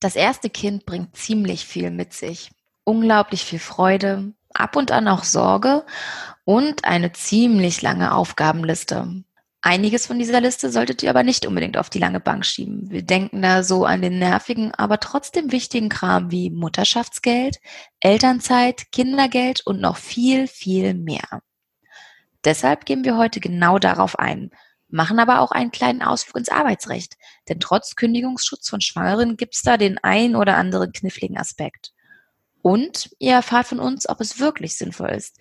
Das erste Kind bringt ziemlich viel mit sich. Unglaublich viel Freude, ab und an auch Sorge und eine ziemlich lange Aufgabenliste. Einiges von dieser Liste solltet ihr aber nicht unbedingt auf die lange Bank schieben. Wir denken da so an den nervigen, aber trotzdem wichtigen Kram wie Mutterschaftsgeld, Elternzeit, Kindergeld und noch viel, viel mehr. Deshalb gehen wir heute genau darauf ein, machen aber auch einen kleinen Ausflug ins Arbeitsrecht. Denn trotz Kündigungsschutz von Schwangeren gibt es da den ein oder anderen kniffligen Aspekt. Und ihr erfahrt von uns, ob es wirklich sinnvoll ist,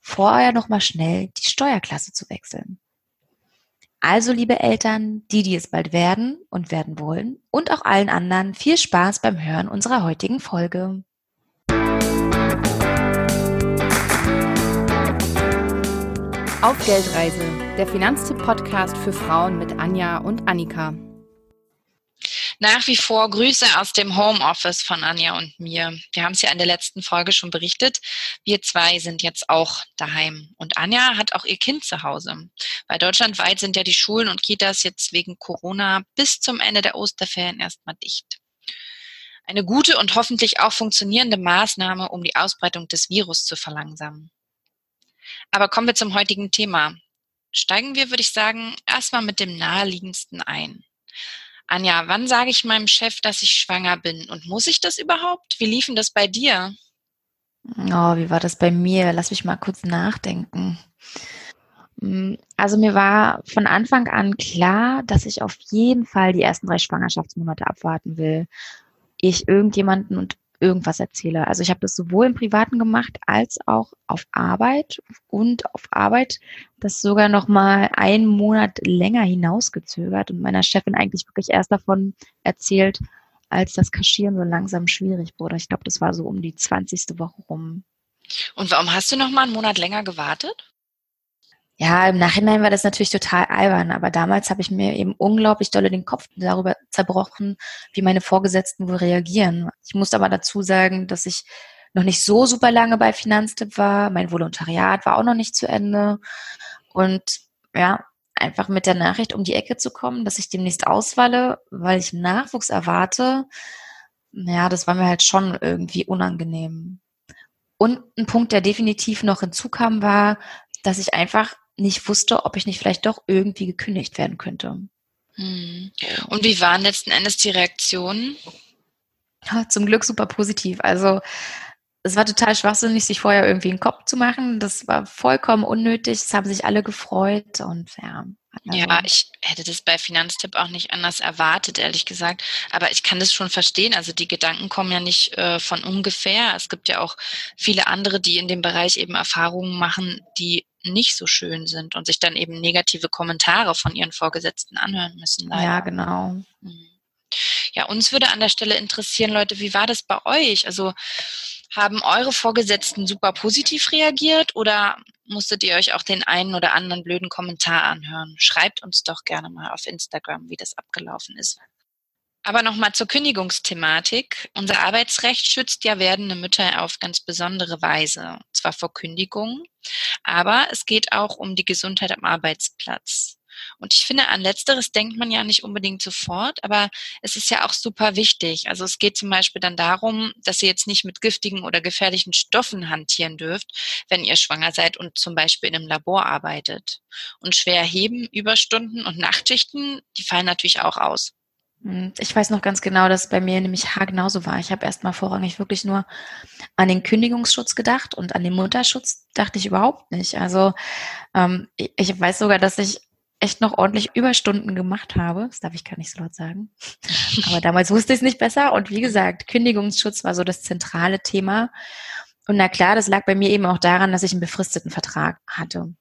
vorher nochmal schnell die Steuerklasse zu wechseln. Also, liebe Eltern, die, die es bald werden und werden wollen, und auch allen anderen, viel Spaß beim Hören unserer heutigen Folge. Auf Geldreise, der Finanztipp-Podcast für Frauen mit Anja und Annika. Nach wie vor Grüße aus dem Homeoffice von Anja und mir. Wir haben es ja in der letzten Folge schon berichtet. Wir zwei sind jetzt auch daheim. Und Anja hat auch ihr Kind zu Hause. Weil deutschlandweit sind ja die Schulen und Kitas jetzt wegen Corona bis zum Ende der Osterferien erstmal dicht. Eine gute und hoffentlich auch funktionierende Maßnahme, um die Ausbreitung des Virus zu verlangsamen. Aber kommen wir zum heutigen Thema. Steigen wir, würde ich sagen, erstmal mit dem naheliegendsten ein. Anja, wann sage ich meinem Chef, dass ich schwanger bin? Und muss ich das überhaupt? Wie liefen das bei dir? Oh, wie war das bei mir? Lass mich mal kurz nachdenken. Mm, also mir war von Anfang an klar, dass ich auf jeden Fall die ersten drei Schwangerschaftsmonate abwarten will. Ich irgendjemanden und irgendwas erzähle. Also ich habe das sowohl im Privaten gemacht als auch auf Arbeit und auf Arbeit das sogar noch mal einen Monat länger hinausgezögert und meiner Chefin eigentlich wirklich erst davon erzählt, als das Kaschieren so langsam schwierig wurde. Ich glaube, das war so um die 20. Woche rum. Und warum hast du noch mal einen Monat länger gewartet? Ja, im Nachhinein war das natürlich total albern, aber damals habe ich mir eben unglaublich dolle den Kopf darüber zerbrochen, wie meine Vorgesetzten wohl reagieren. Ich muss aber dazu sagen, dass ich noch nicht so super lange bei Finanztipp war. Mein Volontariat war auch noch nicht zu Ende. Und ja, einfach mit der Nachricht um die Ecke zu kommen, dass ich demnächst auswalle, weil ich Nachwuchs erwarte, ja, das war mir halt schon irgendwie unangenehm. Und ein Punkt, der definitiv noch hinzukam, war, dass ich einfach nicht wusste, ob ich nicht vielleicht doch irgendwie gekündigt werden könnte. Hm. Und wie waren letzten Endes die Reaktionen? Ja, zum Glück super positiv. Also es war total schwachsinnig, sich vorher irgendwie einen Kopf zu machen. Das war vollkommen unnötig. Es haben sich alle gefreut und ja. Also. Ja, ich hätte das bei Finanztipp auch nicht anders erwartet, ehrlich gesagt. Aber ich kann das schon verstehen. Also die Gedanken kommen ja nicht äh, von ungefähr. Es gibt ja auch viele andere, die in dem Bereich eben Erfahrungen machen, die nicht so schön sind und sich dann eben negative Kommentare von ihren Vorgesetzten anhören müssen. Leider. Ja, genau. Mhm. Ja, uns würde an der Stelle interessieren, Leute, wie war das bei euch? Also haben eure Vorgesetzten super positiv reagiert oder musstet ihr euch auch den einen oder anderen blöden Kommentar anhören? Schreibt uns doch gerne mal auf Instagram, wie das abgelaufen ist. Aber nochmal zur Kündigungsthematik. Unser Arbeitsrecht schützt ja werdende Mütter auf ganz besondere Weise. Zwar vor Kündigung, aber es geht auch um die Gesundheit am Arbeitsplatz. Und ich finde, an letzteres denkt man ja nicht unbedingt sofort, aber es ist ja auch super wichtig. Also es geht zum Beispiel dann darum, dass ihr jetzt nicht mit giftigen oder gefährlichen Stoffen hantieren dürft, wenn ihr schwanger seid und zum Beispiel in einem Labor arbeitet. Und schwer heben, Überstunden und Nachtschichten, die fallen natürlich auch aus. Hm, ich weiß noch ganz genau, dass es bei mir nämlich haargenauso war. Ich habe erstmal vorrangig wirklich nur an den Kündigungsschutz gedacht und an den Mutterschutz dachte ich überhaupt nicht. Also ähm, ich, ich weiß sogar, dass ich echt noch ordentlich Überstunden gemacht habe. Das darf ich gar nicht so laut sagen. Aber damals wusste ich es nicht besser. Und wie gesagt, Kündigungsschutz war so das zentrale Thema. Und na klar, das lag bei mir eben auch daran, dass ich einen befristeten Vertrag hatte.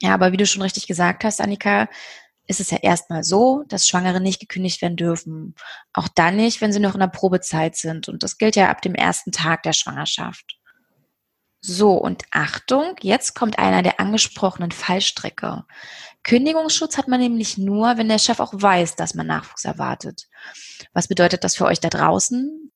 Ja, aber wie du schon richtig gesagt hast, Annika, ist es ja erstmal so, dass Schwangere nicht gekündigt werden dürfen. Auch dann nicht, wenn sie noch in der Probezeit sind. Und das gilt ja ab dem ersten Tag der Schwangerschaft. So, und Achtung, jetzt kommt einer der angesprochenen Fallstrecke. Kündigungsschutz hat man nämlich nur, wenn der Chef auch weiß, dass man Nachwuchs erwartet. Was bedeutet das für euch da draußen?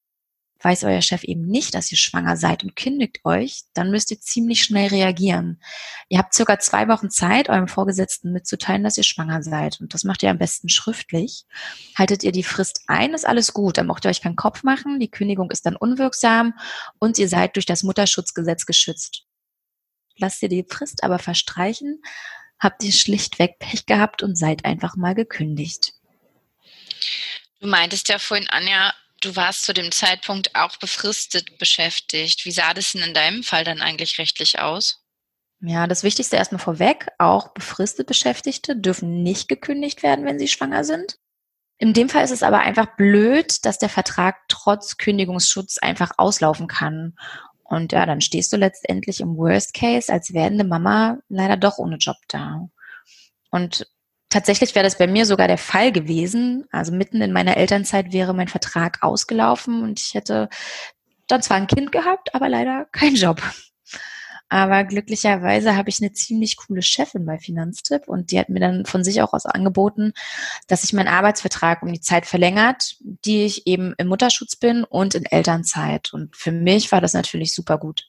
Weiß euer Chef eben nicht, dass ihr schwanger seid und kündigt euch, dann müsst ihr ziemlich schnell reagieren. Ihr habt circa zwei Wochen Zeit, eurem Vorgesetzten mitzuteilen, dass ihr schwanger seid. Und das macht ihr am besten schriftlich. Haltet ihr die Frist ein, ist alles gut. Dann braucht ihr euch keinen Kopf machen. Die Kündigung ist dann unwirksam und ihr seid durch das Mutterschutzgesetz geschützt. Lasst ihr die Frist aber verstreichen, habt ihr schlichtweg Pech gehabt und seid einfach mal gekündigt. Du meintest ja vorhin, Anja, du warst zu dem Zeitpunkt auch befristet beschäftigt. Wie sah das denn in deinem Fall dann eigentlich rechtlich aus? Ja, das Wichtigste erstmal vorweg, auch befristet Beschäftigte dürfen nicht gekündigt werden, wenn sie schwanger sind. In dem Fall ist es aber einfach blöd, dass der Vertrag trotz Kündigungsschutz einfach auslaufen kann. Und ja, dann stehst du letztendlich im Worst Case als werdende Mama leider doch ohne Job da. Und Tatsächlich wäre das bei mir sogar der Fall gewesen. Also mitten in meiner Elternzeit wäre mein Vertrag ausgelaufen und ich hätte dann zwar ein Kind gehabt, aber leider keinen Job. Aber glücklicherweise habe ich eine ziemlich coole Chefin bei Finanztipp und die hat mir dann von sich auch aus angeboten, dass sich mein Arbeitsvertrag um die Zeit verlängert, die ich eben im Mutterschutz bin und in Elternzeit. Und für mich war das natürlich super gut.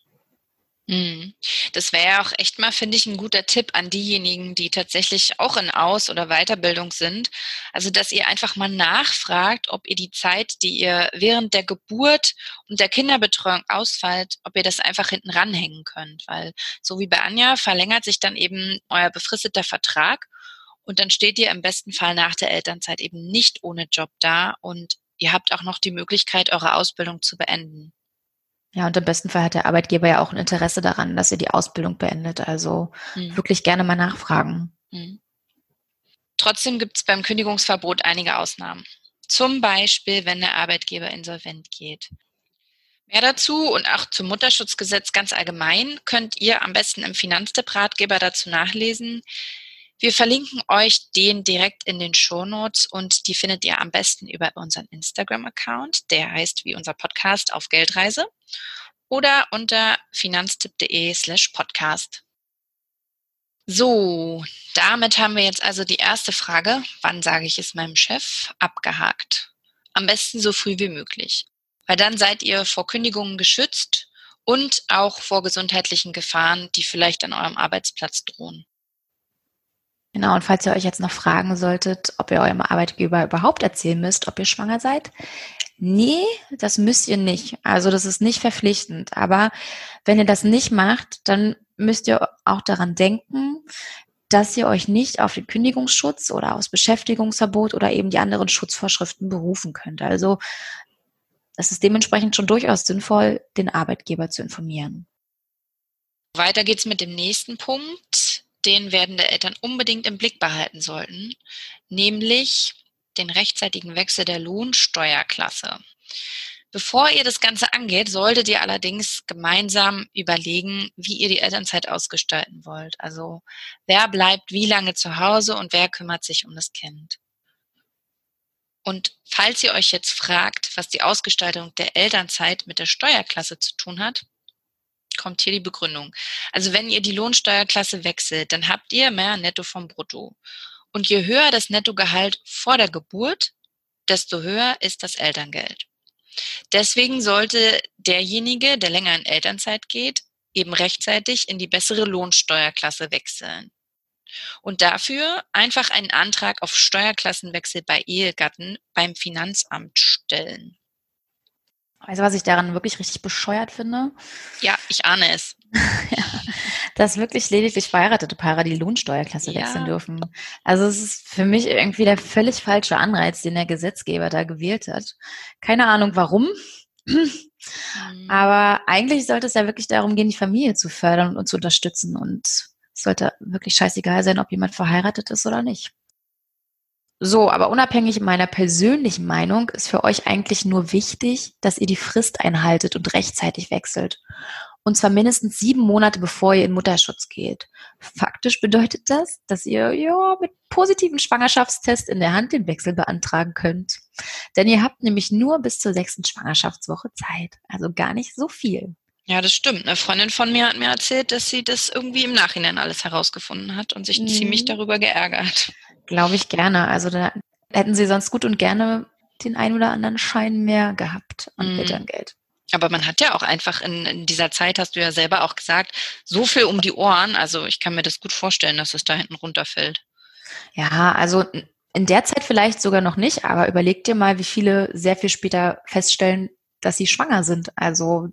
Mhm. Das wäre ja auch echt mal, finde ich, ein guter Tipp an diejenigen, die tatsächlich auch in Aus- oder Weiterbildung sind. Also, dass ihr einfach mal nachfragt, ob ihr die Zeit, die ihr während der Geburt und der Kinderbetreuung ausfällt, ob ihr das einfach hinten ranhängen könnt. Weil, so wie bei Anja, verlängert sich dann eben euer befristeter Vertrag und dann steht ihr im besten Fall nach der Elternzeit eben nicht ohne Job da und ihr habt auch noch die Möglichkeit, eure Ausbildung zu beenden. Ja, und im besten Fall hat der Arbeitgeber ja auch ein Interesse daran, dass ihr die Ausbildung beendet. Also mhm. wirklich gerne mal nachfragen. Mhm. Trotzdem gibt es beim Kündigungsverbot einige Ausnahmen. Zum Beispiel, wenn der Arbeitgeber insolvent geht. Mehr dazu und auch zum Mutterschutzgesetz ganz allgemein könnt ihr am besten im Finanztipp-Ratgeber dazu nachlesen. Wir verlinken euch den direkt in den Shownotes und die findet ihr am besten über unseren Instagram-Account. Der heißt wie unser Podcast auf Geldreise oder unter finanztipp.de slash podcast. So, damit haben wir jetzt also die erste Frage, wann sage ich es meinem Chef, abgehakt. Am besten so früh wie möglich, weil dann seid ihr vor Kündigungen geschützt und auch vor gesundheitlichen Gefahren, die vielleicht an eurem Arbeitsplatz drohen. Genau, und falls ihr euch jetzt noch fragen solltet, ob ihr eurem Arbeitgeber überhaupt erzählen müsst, ob ihr schwanger seid, nee, das müsst ihr nicht. Also das ist nicht verpflichtend. Aber wenn ihr das nicht macht, dann müsst ihr auch daran denken, dass ihr euch nicht auf den Kündigungsschutz oder aufs Beschäftigungsverbot oder eben die anderen Schutzvorschriften berufen könnt. Also es ist dementsprechend schon durchaus sinnvoll, den Arbeitgeber zu informieren. Weiter geht's mit dem nächsten Punkt den werdende Eltern unbedingt im Blick behalten sollten, nämlich den rechtzeitigen Wechsel der Lohnsteuerklasse. Bevor ihr das Ganze angeht, solltet ihr allerdings gemeinsam überlegen, wie ihr die Elternzeit ausgestalten wollt. Also wer bleibt wie lange zu Hause und wer kümmert sich um das Kind. Und falls ihr euch jetzt fragt, was die Ausgestaltung der Elternzeit mit der Steuerklasse zu tun hat, kommt hier die Begründung. Also wenn ihr die Lohnsteuerklasse wechselt, dann habt ihr mehr Netto vom Brutto. Und je höher das Nettogehalt vor der Geburt, desto höher ist das Elterngeld. Deswegen sollte derjenige, der länger in Elternzeit geht, eben rechtzeitig in die bessere Lohnsteuerklasse wechseln. Und dafür einfach einen Antrag auf Steuerklassenwechsel bei Ehegatten beim Finanzamt stellen. Weißt du, was ich daran wirklich richtig bescheuert finde? Ja, ich ahne es. ja, dass wirklich lediglich verheiratete Paare die Lohnsteuerklasse ja. wechseln dürfen. Also es ist für mich irgendwie der völlig falsche Anreiz, den der Gesetzgeber da gewählt hat. Keine Ahnung warum. Mhm. Aber eigentlich sollte es ja wirklich darum gehen, die Familie zu fördern und zu unterstützen. Und es sollte wirklich scheißegal sein, ob jemand verheiratet ist oder nicht. So, aber unabhängig meiner persönlichen Meinung ist für euch eigentlich nur wichtig, dass ihr die Frist einhaltet und rechtzeitig wechselt. Und zwar mindestens sieben Monate bevor ihr in Mutterschutz geht. Faktisch bedeutet das, dass ihr ja mit positiven Schwangerschaftstest in der Hand den Wechsel beantragen könnt. Denn ihr habt nämlich nur bis zur sechsten Schwangerschaftswoche Zeit. Also gar nicht so viel. Ja, das stimmt. Eine Freundin von mir hat mir erzählt, dass sie das irgendwie im Nachhinein alles herausgefunden hat und sich mhm. ziemlich darüber geärgert. Glaube ich gerne. Also da hätten sie sonst gut und gerne den ein oder anderen Schein mehr gehabt an mhm. Elterngeld. Aber man hat ja auch einfach in, in, dieser Zeit, hast du ja selber auch gesagt, so viel um die Ohren. Also ich kann mir das gut vorstellen, dass es da hinten runterfällt. Ja, also in der Zeit vielleicht sogar noch nicht, aber überleg dir mal, wie viele sehr viel später feststellen, dass sie schwanger sind. Also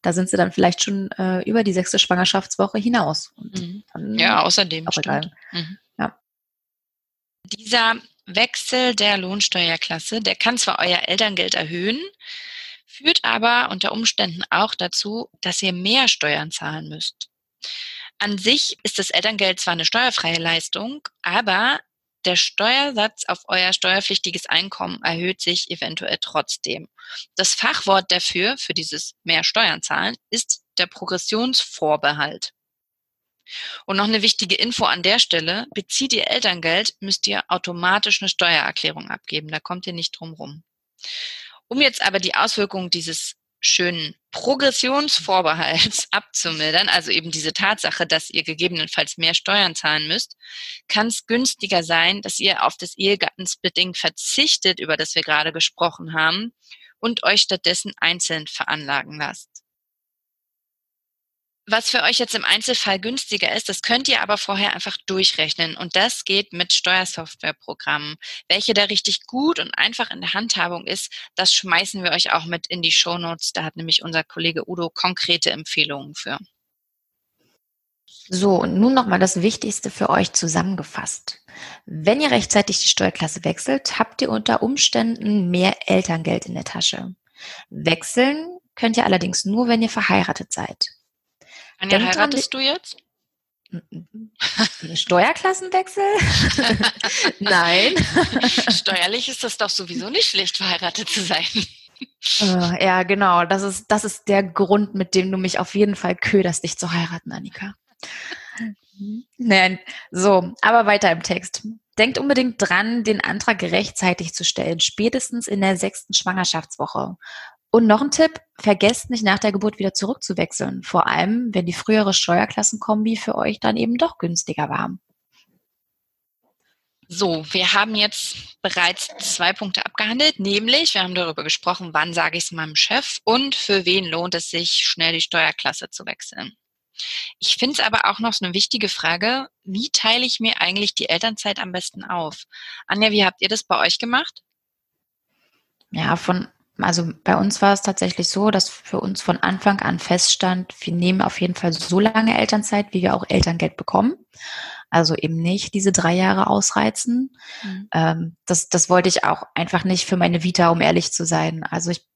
da sind sie dann vielleicht schon äh, über die sechste Schwangerschaftswoche hinaus. Mhm. Ja, außerdem. Auch mhm. Dieser Wechsel der Lohnsteuerklasse, der kann zwar euer Elterngeld erhöhen, führt aber unter Umständen auch dazu, dass ihr mehr Steuern zahlen müsst. An sich ist das Elterngeld zwar eine steuerfreie Leistung, aber der Steuersatz auf euer steuerpflichtiges Einkommen erhöht sich eventuell trotzdem. Das Fachwort dafür, für dieses mehr Steuern zahlen, ist der Progressionsvorbehalt. Und noch eine wichtige Info an der Stelle, bezieht ihr Elterngeld, müsst ihr automatisch eine Steuererklärung abgeben, da kommt ihr nicht drum rum. Um jetzt aber die Auswirkungen dieses schönen Progressionsvorbehalts abzumildern, also eben diese Tatsache, dass ihr gegebenenfalls mehr Steuern zahlen müsst, kann es günstiger sein, dass ihr auf das Ehegattensplitting verzichtet, über das wir gerade gesprochen haben, und euch stattdessen einzeln veranlagen lasst. Was für euch jetzt im Einzelfall günstiger ist, das könnt ihr aber vorher einfach durchrechnen. Und das geht mit Steuersoftwareprogrammen. Welche da richtig gut und einfach in der Handhabung ist, das schmeißen wir euch auch mit in die Shownotes. Da hat nämlich unser Kollege Udo konkrete Empfehlungen für. So, und nun nochmal das Wichtigste für euch zusammengefasst. Wenn ihr rechtzeitig die Steuerklasse wechselt, habt ihr unter Umständen mehr Elterngeld in der Tasche. Wechseln könnt ihr allerdings nur, wenn ihr verheiratet seid. Anja, Denkt heiratest du jetzt? Steuerklassenwechsel? Nein. Steuerlich ist das doch sowieso nicht schlecht, verheiratet zu sein. Äh, ja, genau. Das ist, das ist der Grund, mit dem du mich auf jeden Fall köderst, dich zu heiraten, Annika. Nein, so, aber weiter im Text. Denkt unbedingt dran, den Antrag rechtzeitig zu stellen, spätestens in der sechsten Schwangerschaftswoche. Und noch ein Tipp, vergesst nicht nach der Geburt wieder zurückzuwechseln, vor allem wenn die frühere Steuerklassenkombi für euch dann eben doch günstiger war. So, wir haben jetzt bereits zwei Punkte abgehandelt, nämlich wir haben darüber gesprochen, wann sage ich es meinem Chef und für wen lohnt es sich, schnell die Steuerklasse zu wechseln. Ich finde es aber auch noch so eine wichtige Frage, wie teile ich mir eigentlich die Elternzeit am besten auf? Anja, wie habt ihr das bei euch gemacht? Ja, von also bei uns war es tatsächlich so, dass für uns von Anfang an feststand, wir nehmen auf jeden Fall so lange Elternzeit, wie wir auch Elterngeld bekommen. Also eben nicht diese drei Jahre ausreizen. Mhm. Ähm, das, das wollte ich auch einfach nicht für meine Vita, um ehrlich zu sein. Also ich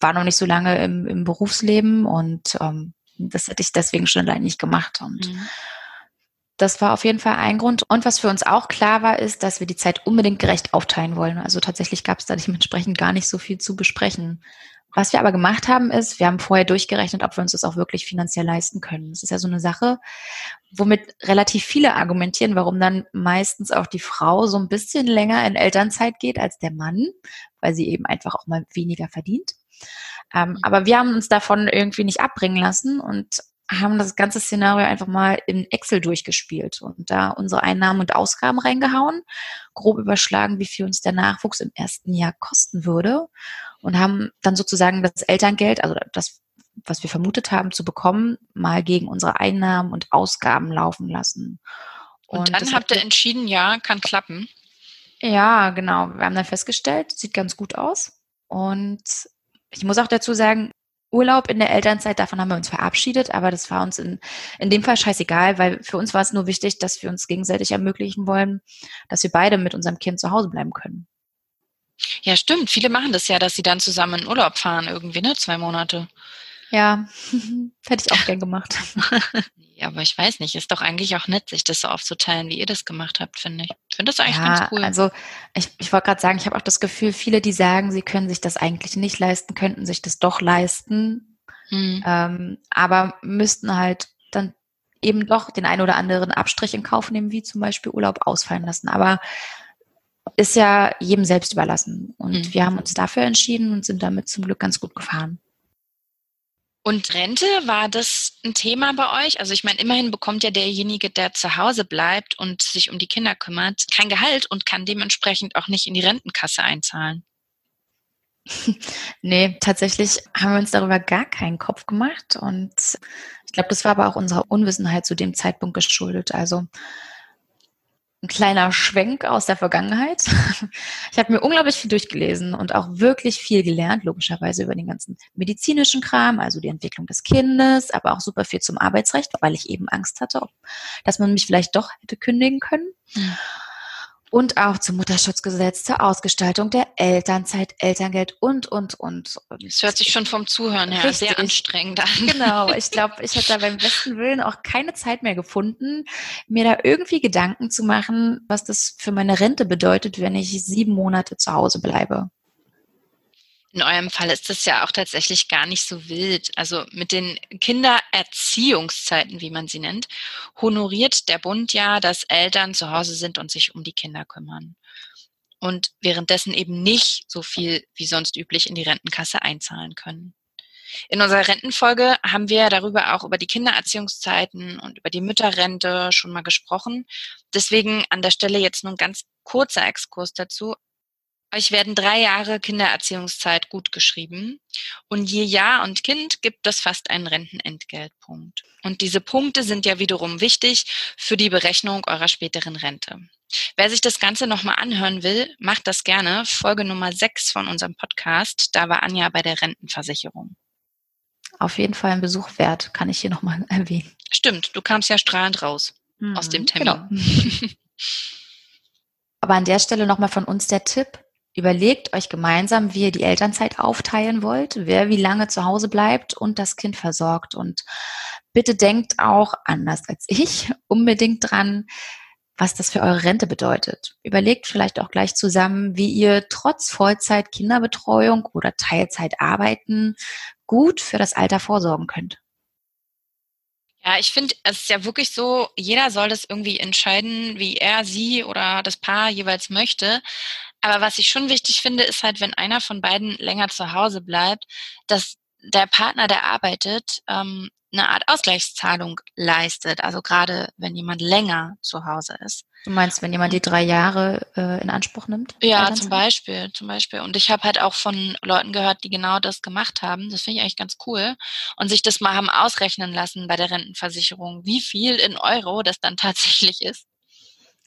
war noch nicht so lange im, im Berufsleben und ähm, das hätte ich deswegen schon allein nicht gemacht. Und mhm. Das war auf jeden Fall ein Grund. Und was für uns auch klar war, ist, dass wir die Zeit unbedingt gerecht aufteilen wollen. Also tatsächlich gab es da dementsprechend gar nicht so viel zu besprechen. Was wir aber gemacht haben, ist, wir haben vorher durchgerechnet, ob wir uns das auch wirklich finanziell leisten können. Das ist ja so eine Sache, womit relativ viele argumentieren, warum dann meistens auch die Frau so ein bisschen länger in Elternzeit geht als der Mann, weil sie eben einfach auch mal weniger verdient. Ähm, mhm. aber wir haben uns davon irgendwie nicht abbringen lassen und haben das ganze Szenario einfach mal in Excel durchgespielt und da unsere Einnahmen und Ausgaben reingehauen, grob überschlagen, wie viel uns der Nachwuchs im ersten Jahr kosten würde und haben dann sozusagen das Elterngeld, also das, was wir vermutet haben zu bekommen, mal gegen unsere Einnahmen und Ausgaben laufen lassen. Und, und dann habt ihr entschieden, ja, kann klappen. Ja, genau. Wir haben dann festgestellt, sieht ganz gut aus. Und ich muss auch dazu sagen, Urlaub in der Elternzeit, davon haben wir uns verabschiedet, aber das war uns in, in dem Fall scheißegal, weil für uns war es nur wichtig, dass wir uns gegenseitig ermöglichen wollen, dass wir beide mit unserem Kind zu Hause bleiben können. Ja, stimmt. Viele machen das ja, dass sie dann zusammen in Urlaub fahren, irgendwie, ne? Zwei Monate. Ja, hätte ich auch gern gemacht. ja, aber ich weiß nicht, ist doch eigentlich auch nett, sich das so aufzuteilen, wie ihr das gemacht habt, finde ich. Ich finde das eigentlich ja, ganz cool. Also ich, ich wollte gerade sagen, ich habe auch das Gefühl, viele, die sagen, sie können sich das eigentlich nicht leisten, könnten sich das doch leisten, hm. ähm, aber müssten halt dann eben doch den einen oder anderen Abstrich in Kauf nehmen, wie zum Beispiel Urlaub ausfallen lassen. Aber ist ja jedem selbst überlassen. Und hm. wir haben uns dafür entschieden und sind damit zum Glück ganz gut gefahren. Und Rente, war das ein Thema bei euch? Also ich meine, immerhin bekommt ja derjenige, der zu Hause bleibt und sich um die Kinder kümmert, kein Gehalt und kann dementsprechend auch nicht in die Rentenkasse einzahlen. nee, tatsächlich haben wir uns darüber gar keinen Kopf gemacht und ich glaube, das war aber auch unserer Unwissenheit zu dem Zeitpunkt geschuldet. Also ein kleiner Schwenk aus der Vergangenheit. Ich habe mir unglaublich viel durchgelesen und auch wirklich viel gelernt, logischerweise über den ganzen medizinischen Kram, also die Entwicklung des Kindes, aber auch super viel zum Arbeitsrecht, weil ich eben Angst hatte, dass man mich vielleicht doch hätte kündigen können. Mhm und auch zum Mutterschutzgesetz, zur Ausgestaltung der Elternzeit, Elterngeld und, und, und. Das hört sich schon vom Zuhören her Richtig. sehr anstrengend an. Genau, ich glaube, ich hätte da beim besten Willen auch keine Zeit mehr gefunden, mir da irgendwie Gedanken zu machen, was das für meine Rente bedeutet, wenn ich sieben Monate zu Hause bleibe. In eurem Fall ist das ja auch tatsächlich gar nicht so wild. Also mit den Kindererziehungszeiten, wie man sie nennt, honoriert der Bund ja, dass Eltern zu Hause sind und sich um die Kinder kümmern. Und währenddessen eben nicht so viel wie sonst üblich in die Rentenkasse einzahlen können. In unserer Rentenfolge haben wir darüber auch über die Kindererziehungszeiten und über die Mütterrente schon mal gesprochen. Deswegen an der Stelle jetzt nur ein ganz kurzer Exkurs dazu. Euch werden drei Jahre Kindererziehungszeit gut geschrieben und je Jahr und Kind gibt es fast einen Rentenentgeltpunkt. Und diese Punkte sind ja wiederum wichtig für die Berechnung eurer späteren Rente. Wer sich das Ganze nochmal anhören will, macht das gerne. Folge Nummer 6 von unserem Podcast. Da war Anja bei der Rentenversicherung. Auf jeden Fall ein Besuch wert, kann ich hier nochmal erwähnen. Stimmt, du kamst ja strahlend raus mhm, aus dem Termin. Genau. Aber an der Stelle nochmal von uns der Tipp, Überlegt euch gemeinsam, wie ihr die Elternzeit aufteilen wollt, wer wie lange zu Hause bleibt und das Kind versorgt. Und bitte denkt auch, anders als ich, unbedingt dran, was das für eure Rente bedeutet. Überlegt vielleicht auch gleich zusammen, wie ihr trotz Vollzeit Kinderbetreuung oder Teilzeit arbeiten gut für das Alter vorsorgen könnt. Ja, ich finde, es ist ja wirklich so, jeder soll das irgendwie entscheiden, wie er, sie oder das Paar jeweils möchte. Aber was ich schon wichtig finde, ist halt, wenn einer von beiden länger zu Hause bleibt, dass der Partner, der arbeitet, ähm, eine Art Ausgleichszahlung leistet. Also gerade wenn jemand länger zu Hause ist. Du meinst, wenn jemand die drei Jahre äh, in Anspruch nimmt? Ja, zum Beispiel, zum Beispiel. Und ich habe halt auch von Leuten gehört, die genau das gemacht haben. Das finde ich eigentlich ganz cool. Und sich das mal haben ausrechnen lassen bei der Rentenversicherung, wie viel in Euro das dann tatsächlich ist.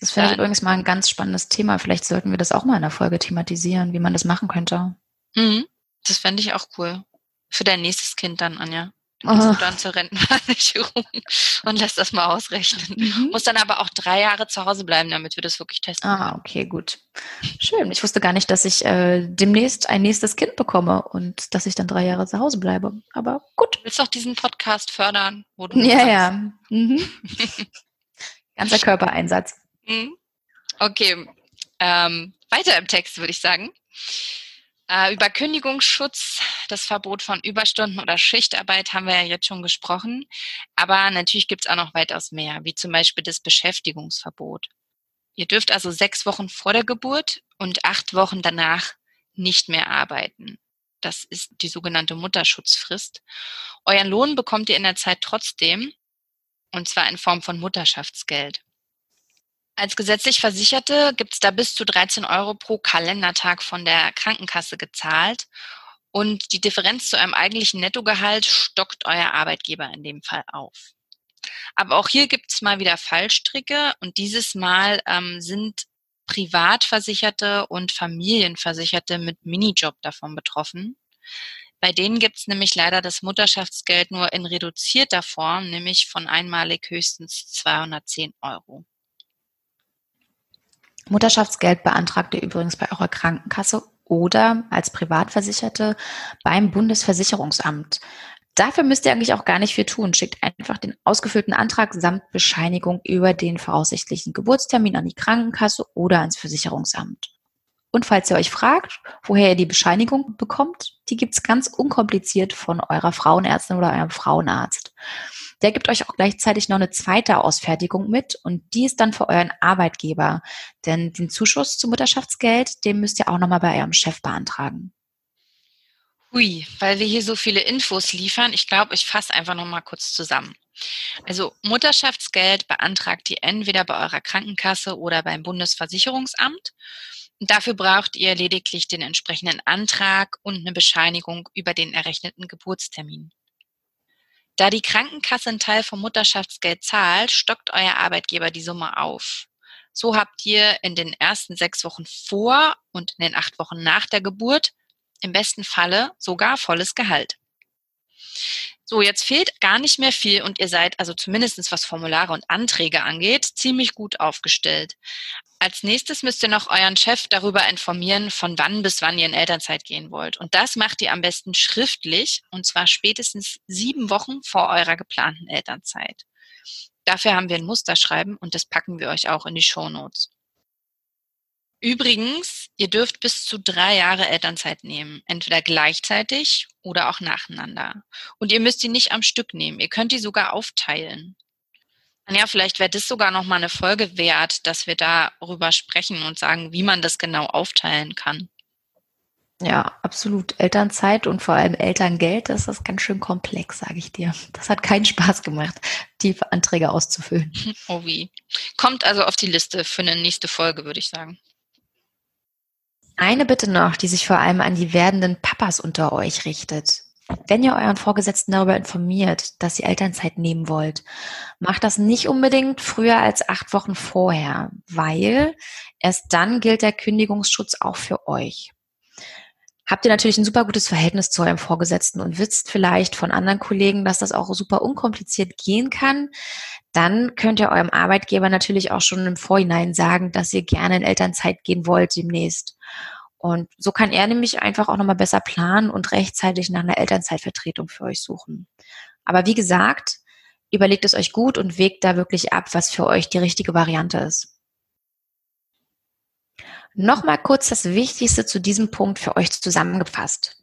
Das finde ich übrigens mal ein ganz spannendes Thema. Vielleicht sollten wir das auch mal in der Folge thematisieren, wie man das machen könnte. Mhm. Das fände ich auch cool. Für dein nächstes Kind dann, Anja. Du gehst oh. dann zur Rentenversicherung und lässt das mal ausrechnen. Mhm. Muss dann aber auch drei Jahre zu Hause bleiben, damit wir das wirklich testen. Ah, okay, gut. Schön. Ich wusste gar nicht, dass ich äh, demnächst ein nächstes Kind bekomme und dass ich dann drei Jahre zu Hause bleibe. Aber gut. Du willst doch diesen Podcast fördern, wo du. Ja, ja. Mhm. Ganzer Körpereinsatz. Mhm. Okay, ähm, weiter im Text würde ich sagen. Äh, über Kündigungsschutz, das Verbot von Überstunden oder Schichtarbeit haben wir ja jetzt schon gesprochen. Aber natürlich gibt es auch noch weitaus mehr, wie zum Beispiel das Beschäftigungsverbot. Ihr dürft also sechs Wochen vor der Geburt und acht Wochen danach nicht mehr arbeiten. Das ist die sogenannte Mutterschutzfrist. Euren Lohn bekommt ihr in der Zeit trotzdem, und zwar in Form von Mutterschaftsgeld. Als gesetzlich Versicherte gibt es da bis zu 13 Euro pro Kalendertag von der Krankenkasse gezahlt. Und die Differenz zu einem eigentlichen Nettogehalt stockt euer Arbeitgeber in dem Fall auf. Aber auch hier gibt es mal wieder Fallstricke und dieses Mal ähm, sind Privatversicherte und Familienversicherte mit Minijob davon betroffen. Bei denen gibt es nämlich leider das Mutterschaftsgeld nur in reduzierter Form, nämlich von einmalig höchstens 210 Euro. Mutterschaftsgeld beantragt ihr übrigens bei eurer Krankenkasse oder als Privatversicherte beim Bundesversicherungsamt. Dafür müsst ihr eigentlich auch gar nicht viel tun. Schickt einfach den ausgefüllten Antrag samt Bescheinigung über den voraussichtlichen Geburtstermin an die Krankenkasse oder ans Versicherungsamt. Und falls ihr euch fragt, woher ihr die Bescheinigung bekommt, die gibt's ganz unkompliziert von eurer Frauenärztin oder eurem Frauenarzt. Der gibt euch auch gleichzeitig noch eine zweite Ausfertigung mit und die ist dann für euren Arbeitgeber. Denn den Zuschuss zum Mutterschaftsgeld, den müsst ihr auch nochmal bei eurem Chef beantragen. Hui, weil wir hier so viele Infos liefern, ich glaube, ich fasse einfach nochmal kurz zusammen. Also Mutterschaftsgeld beantragt ihr entweder bei eurer Krankenkasse oder beim Bundesversicherungsamt. Dafür braucht ihr lediglich den entsprechenden Antrag und eine Bescheinigung über den errechneten Geburtstermin. Da die Krankenkasse einen Teil vom Mutterschaftsgeld zahlt, stockt euer Arbeitgeber die Summe auf. So habt ihr in den ersten sechs Wochen vor und in den acht Wochen nach der Geburt im besten Falle sogar volles Gehalt. So, jetzt fehlt gar nicht mehr viel und ihr seid also zumindestens was Formulare und Anträge angeht, ziemlich gut aufgestellt. Als nächstes müsst ihr noch euren Chef darüber informieren, von wann bis wann ihr in Elternzeit gehen wollt. Und das macht ihr am besten schriftlich und zwar spätestens sieben Wochen vor eurer geplanten Elternzeit. Dafür haben wir ein Musterschreiben und das packen wir euch auch in die Show Notes. Übrigens, ihr dürft bis zu drei Jahre Elternzeit nehmen, entweder gleichzeitig oder auch nacheinander. Und ihr müsst die nicht am Stück nehmen, ihr könnt die sogar aufteilen. Ja, vielleicht wäre das sogar noch mal eine Folge wert, dass wir darüber sprechen und sagen, wie man das genau aufteilen kann. Ja, absolut. Elternzeit und vor allem Elterngeld, das ist ganz schön komplex, sage ich dir. Das hat keinen Spaß gemacht, die Anträge auszufüllen. Oh wie. Kommt also auf die Liste für eine nächste Folge, würde ich sagen. Eine Bitte noch, die sich vor allem an die werdenden Papas unter euch richtet. Wenn ihr euren Vorgesetzten darüber informiert, dass ihr Elternzeit nehmen wollt, macht das nicht unbedingt früher als acht Wochen vorher, weil erst dann gilt der Kündigungsschutz auch für euch. Habt ihr natürlich ein super gutes Verhältnis zu eurem Vorgesetzten und wisst vielleicht von anderen Kollegen, dass das auch super unkompliziert gehen kann, dann könnt ihr eurem Arbeitgeber natürlich auch schon im Vorhinein sagen, dass ihr gerne in Elternzeit gehen wollt demnächst. Und so kann er nämlich einfach auch nochmal besser planen und rechtzeitig nach einer Elternzeitvertretung für euch suchen. Aber wie gesagt, überlegt es euch gut und wägt da wirklich ab, was für euch die richtige Variante ist. Nochmal kurz das Wichtigste zu diesem Punkt für euch zusammengefasst.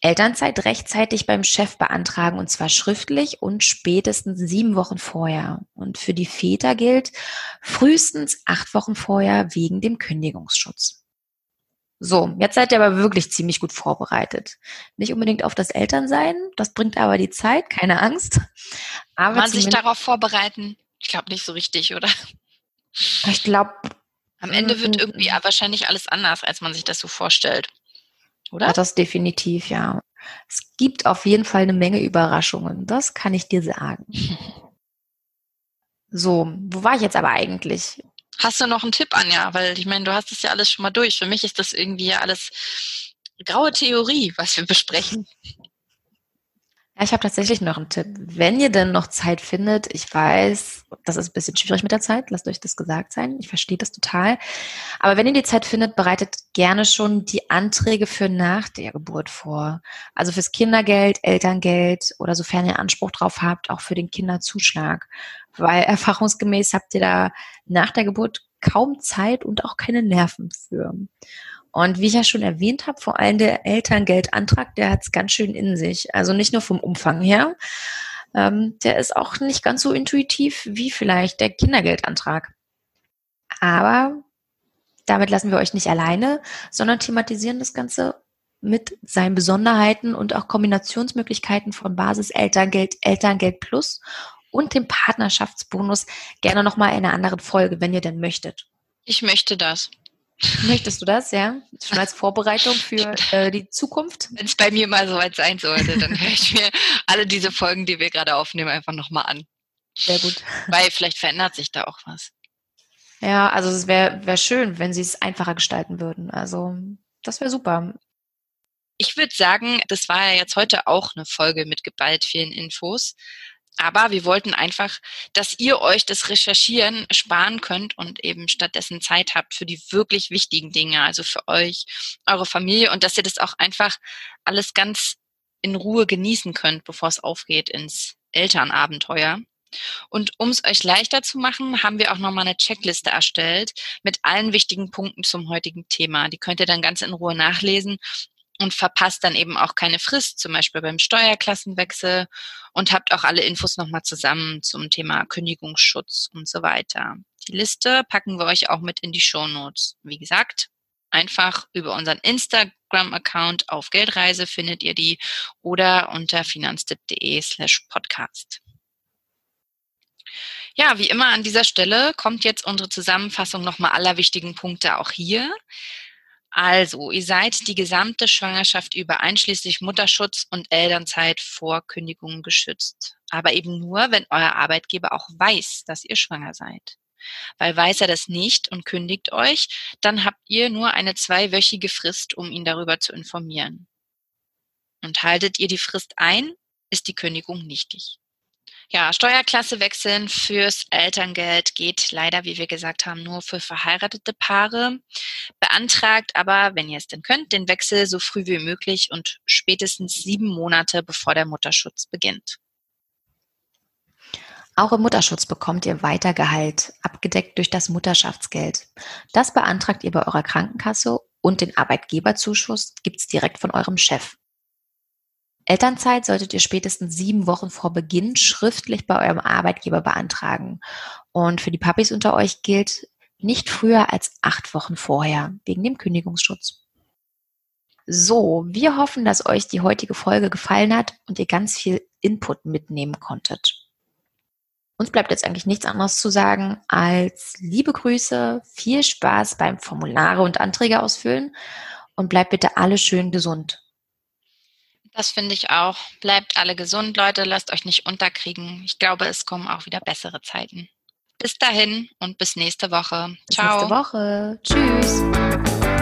Elternzeit rechtzeitig beim Chef beantragen und zwar schriftlich und spätestens sieben Wochen vorher. Und für die Väter gilt frühestens acht Wochen vorher wegen dem Kündigungsschutz. So, jetzt seid ihr aber wirklich ziemlich gut vorbereitet. Nicht unbedingt auf das Elternsein, das bringt aber die Zeit, keine Angst. Aber Kann man sich darauf vorbereiten? Ich glaube nicht so richtig, oder? Ich glaube. Am Ende wird irgendwie wahrscheinlich alles anders, als man sich das so vorstellt. Oder? Ja, das definitiv, ja. Es gibt auf jeden Fall eine Menge Überraschungen. Das kann ich dir sagen. So, wo war ich jetzt aber eigentlich? Hast du noch einen Tipp, Anja? Weil ich meine, du hast das ja alles schon mal durch. Für mich ist das irgendwie ja alles graue Theorie, was wir besprechen. Ja, ich habe tatsächlich noch einen Tipp. Wenn ihr denn noch Zeit findet, ich weiß, das ist ein bisschen schwierig mit der Zeit, lasst euch das gesagt sein, ich verstehe das total. Aber wenn ihr die Zeit findet, bereitet gerne schon die Anträge für nach der Geburt vor. Also fürs Kindergeld, Elterngeld oder sofern ihr Anspruch drauf habt, auch für den Kinderzuschlag. Weil erfahrungsgemäß habt ihr da nach der Geburt kaum Zeit und auch keine Nerven für. Und wie ich ja schon erwähnt habe, vor allem der Elterngeldantrag, der hat es ganz schön in sich. Also nicht nur vom Umfang her, ähm, der ist auch nicht ganz so intuitiv wie vielleicht der Kindergeldantrag. Aber damit lassen wir euch nicht alleine, sondern thematisieren das Ganze mit seinen Besonderheiten und auch Kombinationsmöglichkeiten von Basis Elterngeld, Elterngeld Plus und dem Partnerschaftsbonus gerne nochmal in einer anderen Folge, wenn ihr denn möchtet. Ich möchte das. Möchtest du das, ja? Schon als Vorbereitung für äh, die Zukunft? Wenn es bei mir mal soweit sein sollte, dann höre ich mir alle diese Folgen, die wir gerade aufnehmen, einfach nochmal an. Sehr gut. Weil vielleicht verändert sich da auch was. Ja, also es wäre wär schön, wenn sie es einfacher gestalten würden. Also das wäre super. Ich würde sagen, das war ja jetzt heute auch eine Folge mit geballt vielen Infos. Aber wir wollten einfach, dass ihr euch das Recherchieren sparen könnt und eben stattdessen Zeit habt für die wirklich wichtigen Dinge, also für euch, eure Familie und dass ihr das auch einfach alles ganz in Ruhe genießen könnt, bevor es aufgeht ins Elternabenteuer. Und um es euch leichter zu machen, haben wir auch nochmal eine Checkliste erstellt mit allen wichtigen Punkten zum heutigen Thema. Die könnt ihr dann ganz in Ruhe nachlesen und verpasst dann eben auch keine Frist, zum Beispiel beim Steuerklassenwechsel und habt auch alle Infos nochmal zusammen zum Thema Kündigungsschutz und so weiter. Die Liste packen wir euch auch mit in die Show Notes. Wie gesagt, einfach über unseren Instagram-Account auf Geldreise findet ihr die oder unter finanztipp.de slash podcast. Ja, wie immer an dieser Stelle kommt jetzt unsere Zusammenfassung nochmal aller wichtigen Punkte auch hier. Also, ihr seid die gesamte Schwangerschaft über einschließlich Mutterschutz und Elternzeit vor Kündigungen geschützt. Aber eben nur, wenn euer Arbeitgeber auch weiß, dass ihr schwanger seid. Weil weiß er das nicht und kündigt euch, dann habt ihr nur eine zweiwöchige Frist, um ihn darüber zu informieren. Und haltet ihr die Frist ein, ist die Kündigung nichtig. Ja, Steuerklasse wechseln fürs Elterngeld geht leider, wie wir gesagt haben, nur für verheiratete Paare. Beantragt aber, wenn ihr es denn könnt, den Wechsel so früh wie möglich und spätestens sieben Monate bevor der Mutterschutz beginnt. Auch im Mutterschutz bekommt ihr weiter Gehalt, abgedeckt durch das Mutterschaftsgeld. Das beantragt ihr bei eurer Krankenkasse und den Arbeitgeberzuschuss gibt's direkt von eurem Chef. Elternzeit solltet ihr spätestens sieben Wochen vor Beginn schriftlich bei eurem Arbeitgeber beantragen. Und für die Puppies unter euch gilt nicht früher als acht Wochen vorher, wegen dem Kündigungsschutz. So, wir hoffen, dass euch die heutige Folge gefallen hat und ihr ganz viel Input mitnehmen konntet. Uns bleibt jetzt eigentlich nichts anderes zu sagen als liebe Grüße, viel Spaß beim Formulare und Anträge ausfüllen und bleibt bitte alle schön gesund. Das finde ich auch. Bleibt alle gesund, Leute, lasst euch nicht unterkriegen. Ich glaube, es kommen auch wieder bessere Zeiten. Bis dahin und bis nächste Woche. Bis Ciao. Bis nächste Woche. Tschüss.